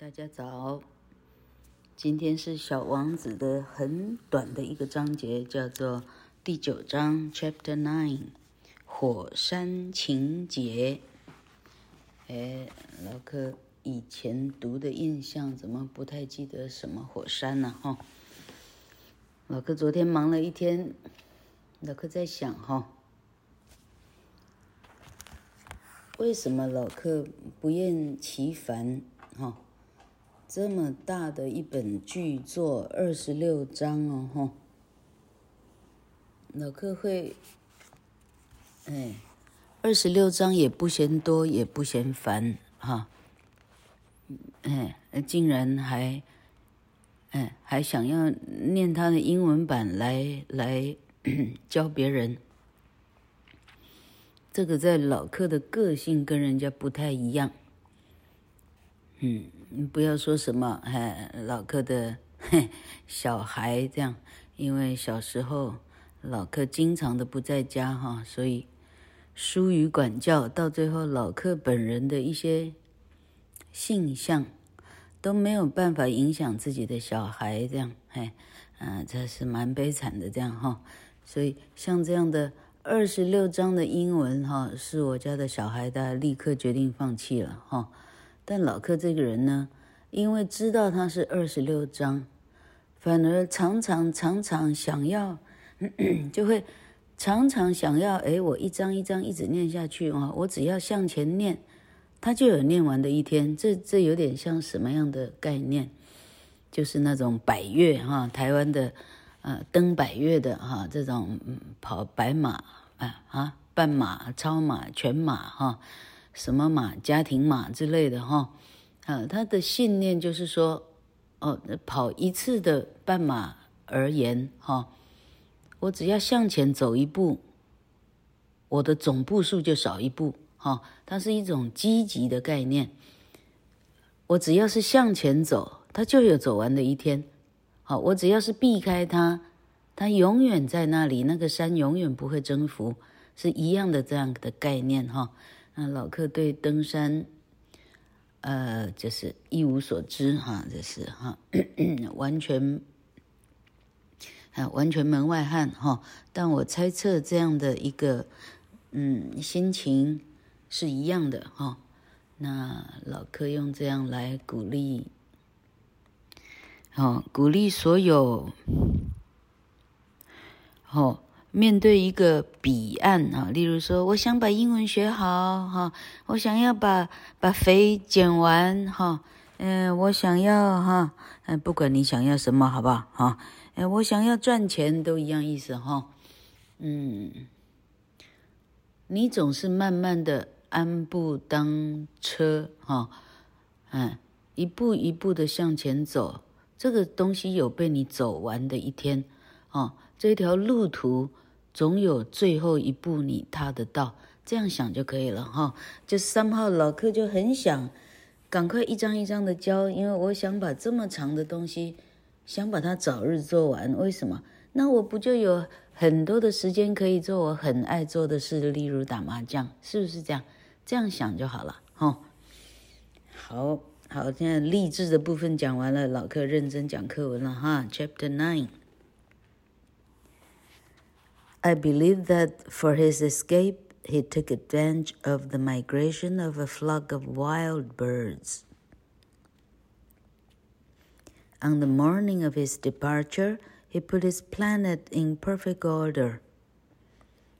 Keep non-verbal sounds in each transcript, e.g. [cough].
大家早，今天是小王子的很短的一个章节，叫做第九章 Chapter Nine，火山情节。哎，老柯以前读的印象怎么不太记得什么火山呢？哈，老柯昨天忙了一天，老柯在想哈，为什么老柯不厌其烦哈？这么大的一本巨作，二十六章哦，吼！老客会，哎，二十六章也不嫌多，也不嫌烦，哈，哎，竟然还，哎，还想要念他的英文版来来 [coughs] 教别人，这个在老客的个性跟人家不太一样。嗯，不要说什么，哎，老柯的小孩这样，因为小时候老柯经常的不在家哈，所以疏于管教，到最后老柯本人的一些性向都没有办法影响自己的小孩这样，嘿，嗯，这是蛮悲惨的这样哈，所以像这样的二十六章的英文哈，是我家的小孩，他立刻决定放弃了哈。但老克这个人呢，因为知道他是二十六章，反而常常常常想要，[clears throat] 就会常常想要，哎，我一章一章一直念下去啊，我只要向前念，他就有念完的一天。这这有点像什么样的概念？就是那种百越哈，台湾的呃登百越的哈，这种跑百马啊啊半马、超马、全马哈。什么马、家庭马之类的哈，啊，他的信念就是说，哦，跑一次的半马而言哈，我只要向前走一步，我的总步数就少一步哈，它是一种积极的概念。我只要是向前走，它就有走完的一天。好，我只要是避开它，它永远在那里，那个山永远不会征服，是一样的这样的概念哈。那老客对登山，呃，就是一无所知哈，这是哈，[clears throat] 完全，啊，完全门外汉哈。但我猜测这样的一个，嗯，心情是一样的哈。那老客用这样来鼓励，哦，鼓励所有，哦。面对一个彼岸啊，例如说，我想把英文学好哈，我想要把把肥减完哈，嗯，我想要哈，嗯，不管你想要什么，好不好哈？嗯，我想要赚钱都一样意思哈，嗯，你总是慢慢的安步当车哈，嗯，一步一步的向前走，这个东西有被你走完的一天哦。这条路途总有最后一步你踏得到，这样想就可以了哈。就三号老客就很想赶快一张一张的教，因为我想把这么长的东西想把它早日做完。为什么？那我不就有很多的时间可以做我很爱做的事，例如打麻将，是不是这样？这样想就好了哈。好好，现在励志的部分讲完了，老客认真讲课文了哈。Chapter Nine。I believe that for his escape, he took advantage of the migration of a flock of wild birds. On the morning of his departure, he put his planet in perfect order.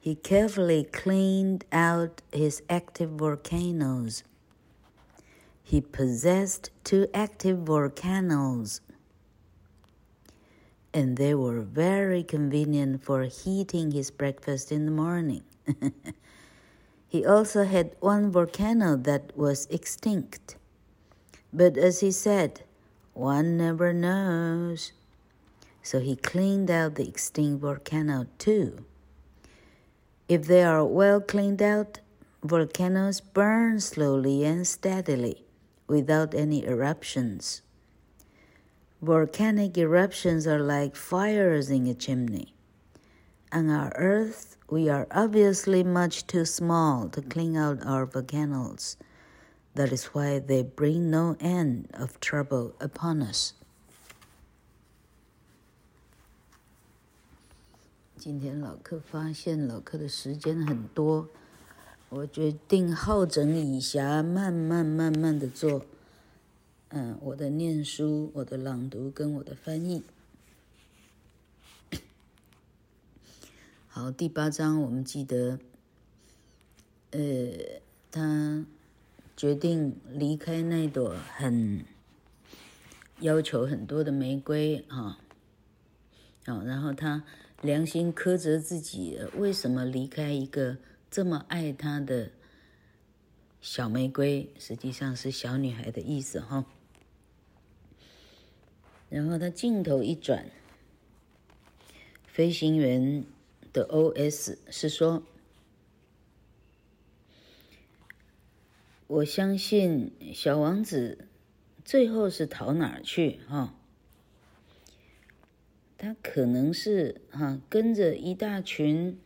He carefully cleaned out his active volcanoes. He possessed two active volcanoes and they were very convenient for heating his breakfast in the morning. [laughs] he also had one volcano that was extinct. But as he said, one never knows. So he cleaned out the extinct volcano too. If they are well cleaned out, volcanoes burn slowly and steadily without any eruptions. Volcanic eruptions are like fires in a chimney. On our Earth, we are obviously much too small to clean out our volcanoes. That is why they bring no end of trouble upon us. 今天老客发现老客的时间很多，我决定好整以暇，慢慢慢慢的做。 嗯，我的念书、我的朗读跟我的翻译。[coughs] 好，第八章我们记得，呃，他。决定离开那朵很要求很多的玫瑰啊，好，然后他良心苛责自己，为什么离开一个这么爱他的小玫瑰？实际上是小女孩的意思哈。然后他镜头一转，飞行员的 OS 是说。我相信小王子最后是逃哪儿去？哈，他可能是哈跟着一大群，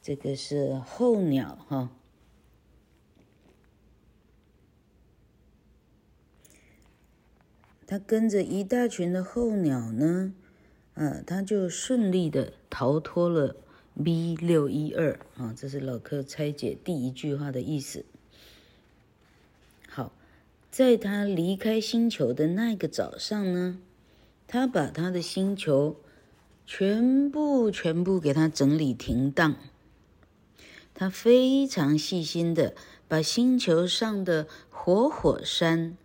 这个是候鸟哈。他跟着一大群的候鸟呢，呃，他就顺利的逃脱了 B 六一二啊，这是老柯拆解第一句话的意思。好在他离开星球的那个早上呢，他把他的星球全部全部给他整理停当。他非常细心的把星球上的活火山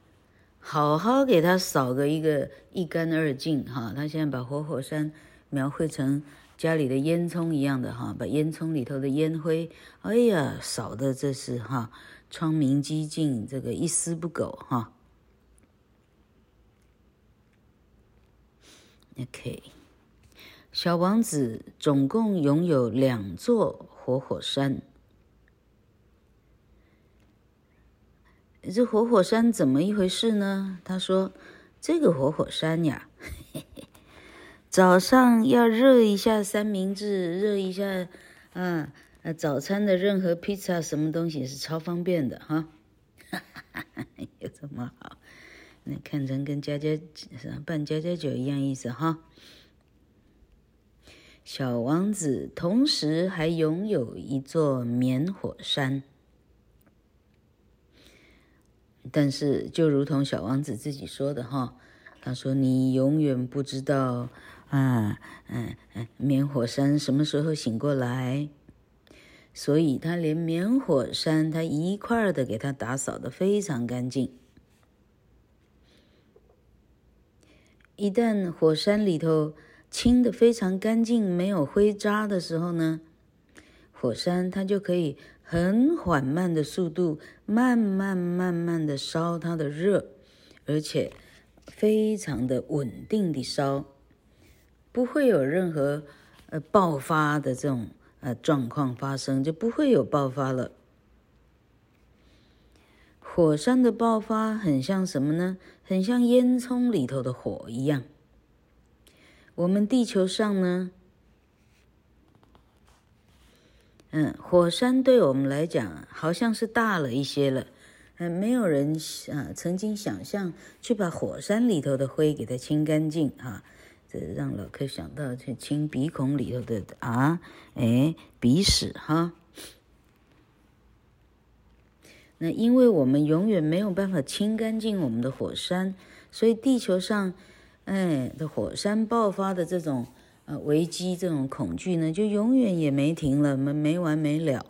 好好给他扫个一个一干二净哈。他现在把活火山描绘成家里的烟囱一样的哈，把烟囱里头的烟灰，哎呀，扫的这是哈。窗明几净，这个一丝不苟哈。OK，小王子总共拥有两座活火山。这活火山怎么一回事呢？他说：“这个活火山呀，嘿嘿，早上要热一下三明治，热一下，啊。”那早餐的任何披萨什么东西是超方便的哈，哈哈哈，有这么好？那看成跟家家办家家酒一样意思哈。小王子同时还拥有一座棉火山，但是就如同小王子自己说的哈，他说：“你永远不知道啊，嗯嗯，棉火山什么时候醒过来。”所以他连棉火山，他一块儿的给他打扫的非常干净。一旦火山里头清的非常干净，没有灰渣的时候呢，火山它就可以很缓慢的速度，慢慢慢慢的烧它的热，而且非常的稳定的烧，不会有任何呃爆发的这种。呃，状况发生就不会有爆发了。火山的爆发很像什么呢？很像烟囱里头的火一样。我们地球上呢，嗯，火山对我们来讲好像是大了一些了。嗯，没有人啊曾经想象去把火山里头的灰给它清干净啊。这让老柯想到去清鼻孔里头的啊，哎，鼻屎哈。那因为我们永远没有办法清干净我们的火山，所以地球上，哎，的火山爆发的这种呃危机、这种恐惧呢，就永远也没停了，没没完没了。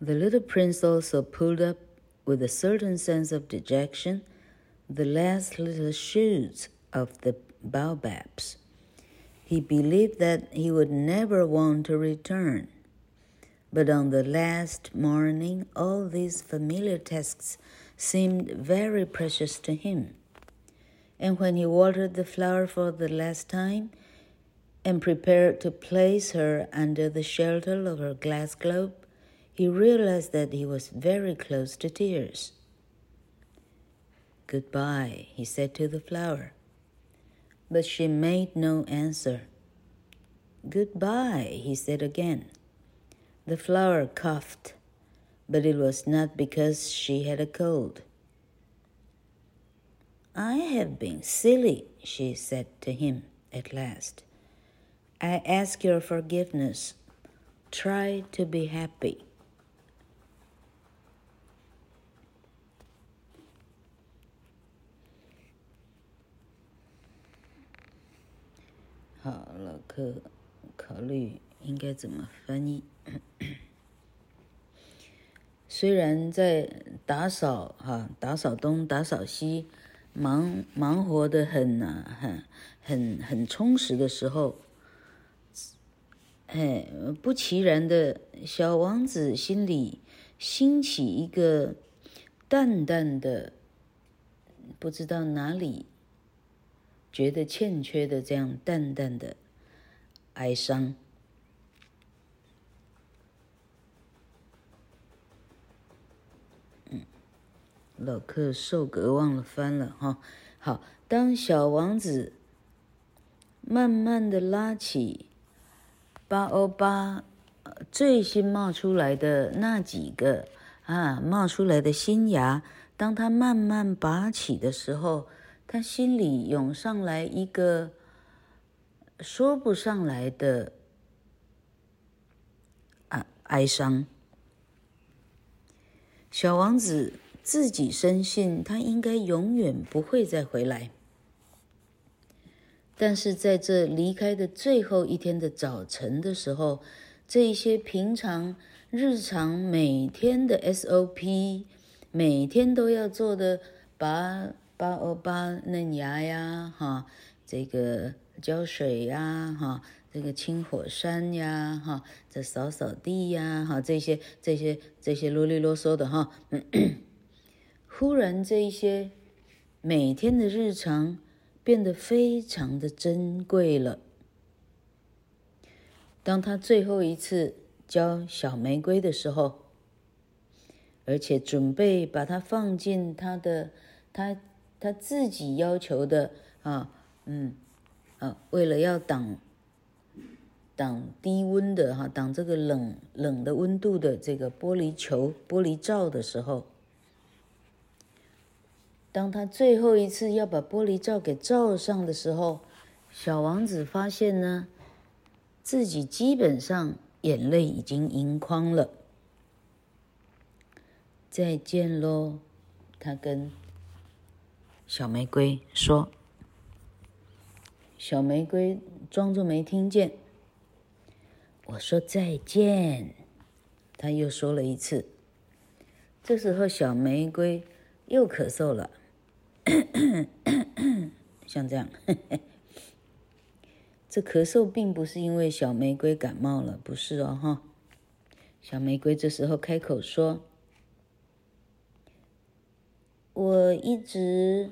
The little prince also pulled up with a certain sense of dejection. the last little shoots of the baobabs. He believed that he would never want to return. But on the last morning, all these familiar tasks seemed very precious to him. And when he watered the flower for the last time and prepared to place her under the shelter of her glass globe, he realized that he was very close to tears. Goodbye, he said to the flower. But she made no answer. Goodbye, he said again. The flower coughed, but it was not because she had a cold. I have been silly, she said to him at last. I ask your forgiveness. Try to be happy. 好，老客考虑应该怎么翻译。虽然在打扫哈，打扫东，打扫西， 忙忙活得很呐、很很很充实的时候，哎，不其然的小王子心里兴起一个淡淡的，不知道哪里。觉得欠缺的这样淡淡的哀伤，老客受格忘了翻了哈。好，当小王子慢慢的拉起八欧巴最新冒出来的那几个啊冒出来的新芽，当他慢慢拔起的时候。他心里涌上来一个说不上来的啊哀伤。小王子自己深信他应该永远不会再回来，但是在这离开的最后一天的早晨的时候，这一些平常日常每天的 SOP，每天都要做的把。八欧巴嫩芽呀，哈，这个浇水呀，哈，这个清火山呀，哈，这扫扫地呀，哈，这些这些这些啰里啰嗦的哈，[coughs] 忽然这一些每天的日常变得非常的珍贵了。当他最后一次浇小玫瑰的时候，而且准备把它放进他的他。他自己要求的啊，嗯，啊，为了要挡挡低温的哈，挡这个冷冷的温度的这个玻璃球、玻璃罩的时候，当他最后一次要把玻璃罩给罩上的时候，小王子发现呢，自己基本上眼泪已经盈眶了。再见喽，他跟。小玫瑰说：“小玫瑰装作没听见。我说再见。”他又说了一次。这时候，小玫瑰又咳嗽了，[coughs] 像这样。[laughs] 这咳嗽并不是因为小玫瑰感冒了，不是哦，哈。小玫瑰这时候开口说：“我一直。”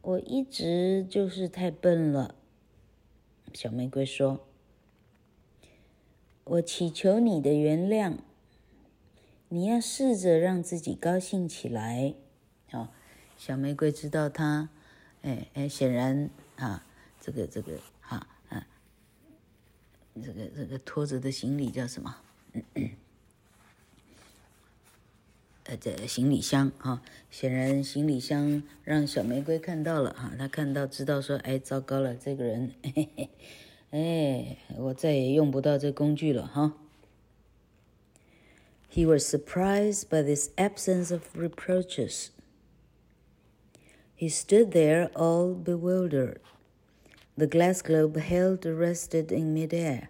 我一直就是太笨了，小玫瑰说：“我祈求你的原谅，你要试着让自己高兴起来。”好，小玫瑰知道他，哎哎，显然啊，这个这个哈啊，这个这个拖着的行李叫什么？嗯嗯呃，这行李箱啊，显然行李箱让小玫瑰看到了哈，他看到知道说，哎，糟糕了，这个人，嘿嘿，哎，我再也用不到这工具了哈。He was surprised by this absence of reproaches. He stood there all bewildered. The glass globe held rested in midair.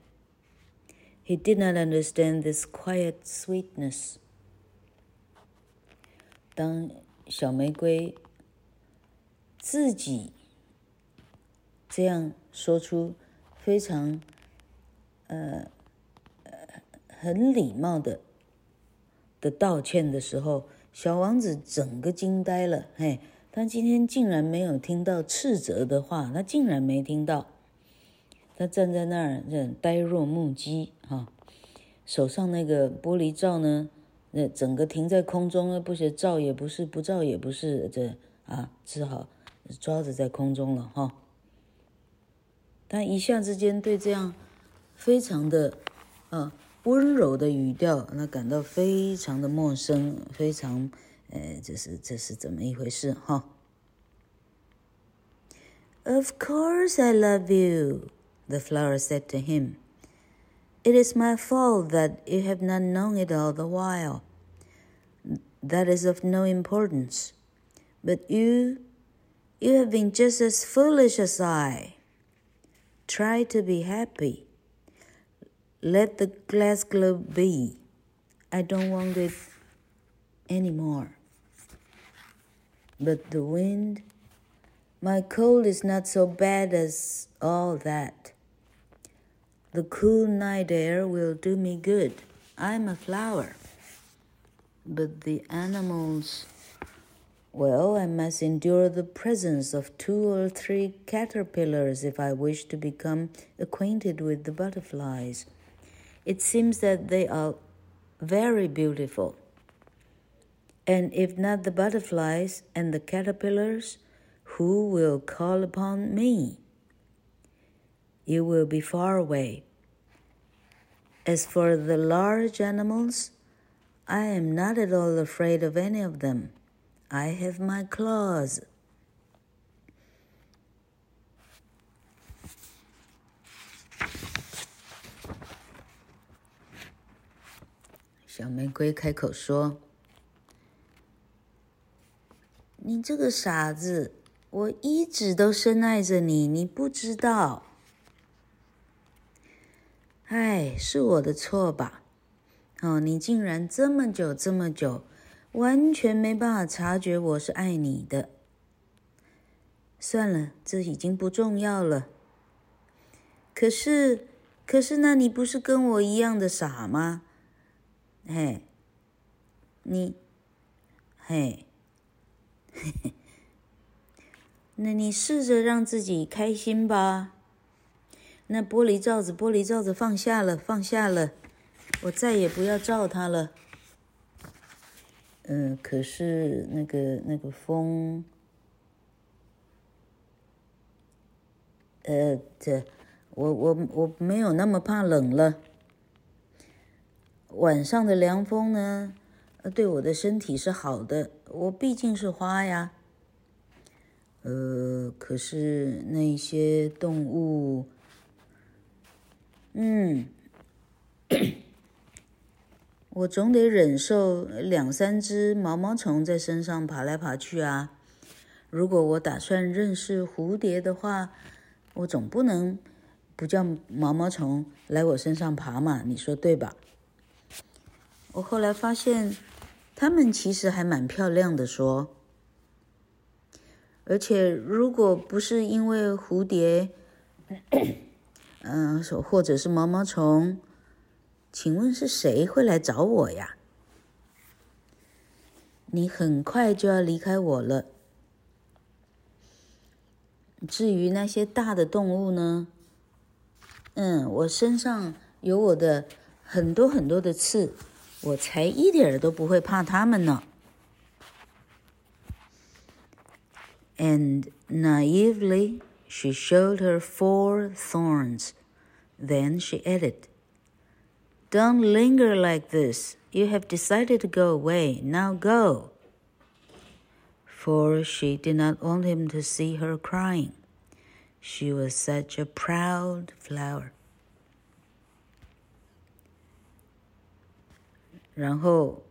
He did not understand this quiet sweetness. 当小玫瑰自己这样说出非常呃很礼貌的的道歉的时候，小王子整个惊呆了。嘿，他今天竟然没有听到斥责的话，他竟然没听到。他站在那儿，呆若木鸡哈，手上那个玻璃罩呢？那整个停在空中，不是照也不是，不照也不是，这啊，只好抓着在空中了哈。但一下之间对这样非常的啊温柔的语调，他感到非常的陌生，非常，呃，这是这是怎么一回事哈？Of course I love you, the flower said to him. It is my fault that you have not known it all the while. That is of no importance. But you, you have been just as foolish as I. Try to be happy. Let the glass globe be. I don't want it anymore. But the wind, my cold is not so bad as all that. The cool night air will do me good. I'm a flower. But the animals, well, I must endure the presence of two or three caterpillars if I wish to become acquainted with the butterflies. It seems that they are very beautiful. And if not the butterflies and the caterpillars, who will call upon me? You will be far away. As for the large animals, I am not at all afraid of any of them. I have my claws. Xiao 你这个傻子，我一直都深爱着你，你不知道。哎，是我的错吧？哦，你竟然这么久这么久，完全没办法察觉我是爱你的。算了，这已经不重要了。可是，可是，那你不是跟我一样的傻吗？”嘿，你，嘿，[laughs] 那你试着让自己开心吧。那玻璃罩子，玻璃罩子放下了，放下了，我再也不要照它了。嗯，可是那个那个风，呃，这，我我我没有那么怕冷了。晚上的凉风呢，呃对我的身体是好的。我毕竟是花呀。呃，可是那些动物，嗯，[coughs] 我总得忍受两三只毛毛虫在身上爬来爬去啊。如果我打算认识蝴蝶的话，我总不能不叫毛毛虫来我身上爬嘛？你说对吧？我后来发现，它们其实还蛮漂亮的。说，而且如果不是因为蝴蝶，嗯，或者是毛毛虫，请问是谁会来找我呀？你很快就要离开我了。至于那些大的动物呢？嗯，我身上有我的很多很多的刺。我才一点都不会怕他们呢。And naively she showed her four thorns. Then she added, "Don't linger like this. You have decided to go away. Now go." For she did not want him to see her crying. She was such a proud flower. 然后，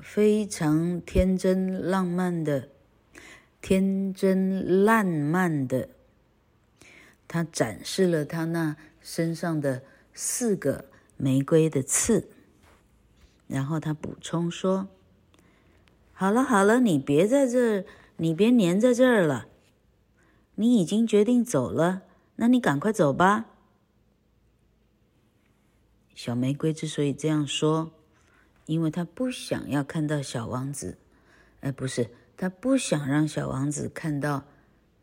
非常天真浪漫的、天真烂漫的，他展示了他那身上的四个玫瑰的刺。然后他补充说：“好了好了，你别在这儿，你别黏在这儿了。你已经决定走了，那你赶快走吧。”小玫瑰之所以这样说。因为他不想要看到小王子，哎，不是，他不想让小王子看到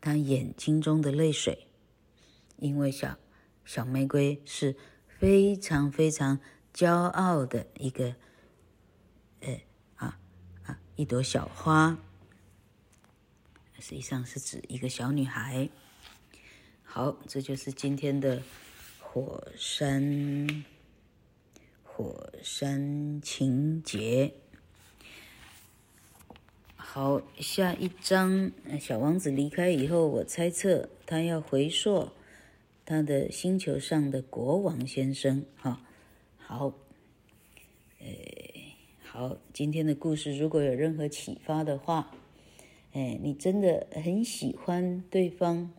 他眼睛中的泪水，因为小小玫瑰是非常非常骄傲的一个，哎啊啊，一朵小花，实际上是指一个小女孩。好，这就是今天的火山。火山情节。好，下一章，小王子离开以后，我猜测他要回溯他的星球上的国王先生。哈，好，哎，好，今天的故事如果有任何启发的话，哎，你真的很喜欢对方，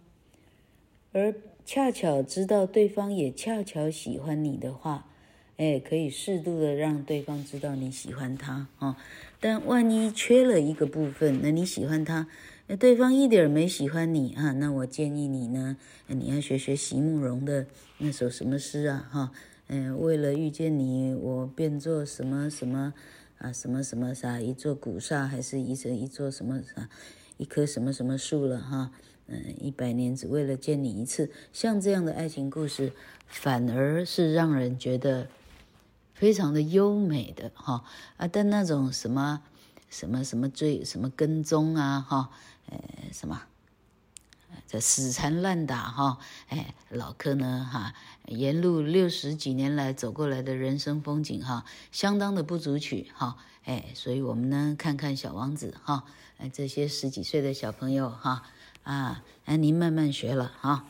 而。恰巧知道对方也恰巧喜欢你的话，哎，可以适度的让对方知道你喜欢他哦。但万一缺了一个部分，那你喜欢他，那对方一点没喜欢你啊？那我建议你呢，你要学学席慕容的那首什么诗啊？哈，嗯，为了遇见你，我变做什么什么啊？什么什么啥？一座古刹，还是一一座什么啥？一棵什么什么树了？哈。嗯，一百年只为了见你一次，像这样的爱情故事，反而是让人觉得非常的优美的哈啊！但那种什么什么什么追什么跟踪啊哈，呃什么这死缠烂打哈，哎老柯呢哈，沿路六十几年来走过来的人生风景哈，相当的不足取哈，哎，所以我们呢看看小王子哈，哎这些十几岁的小朋友哈。啊，那您慢慢学了哈。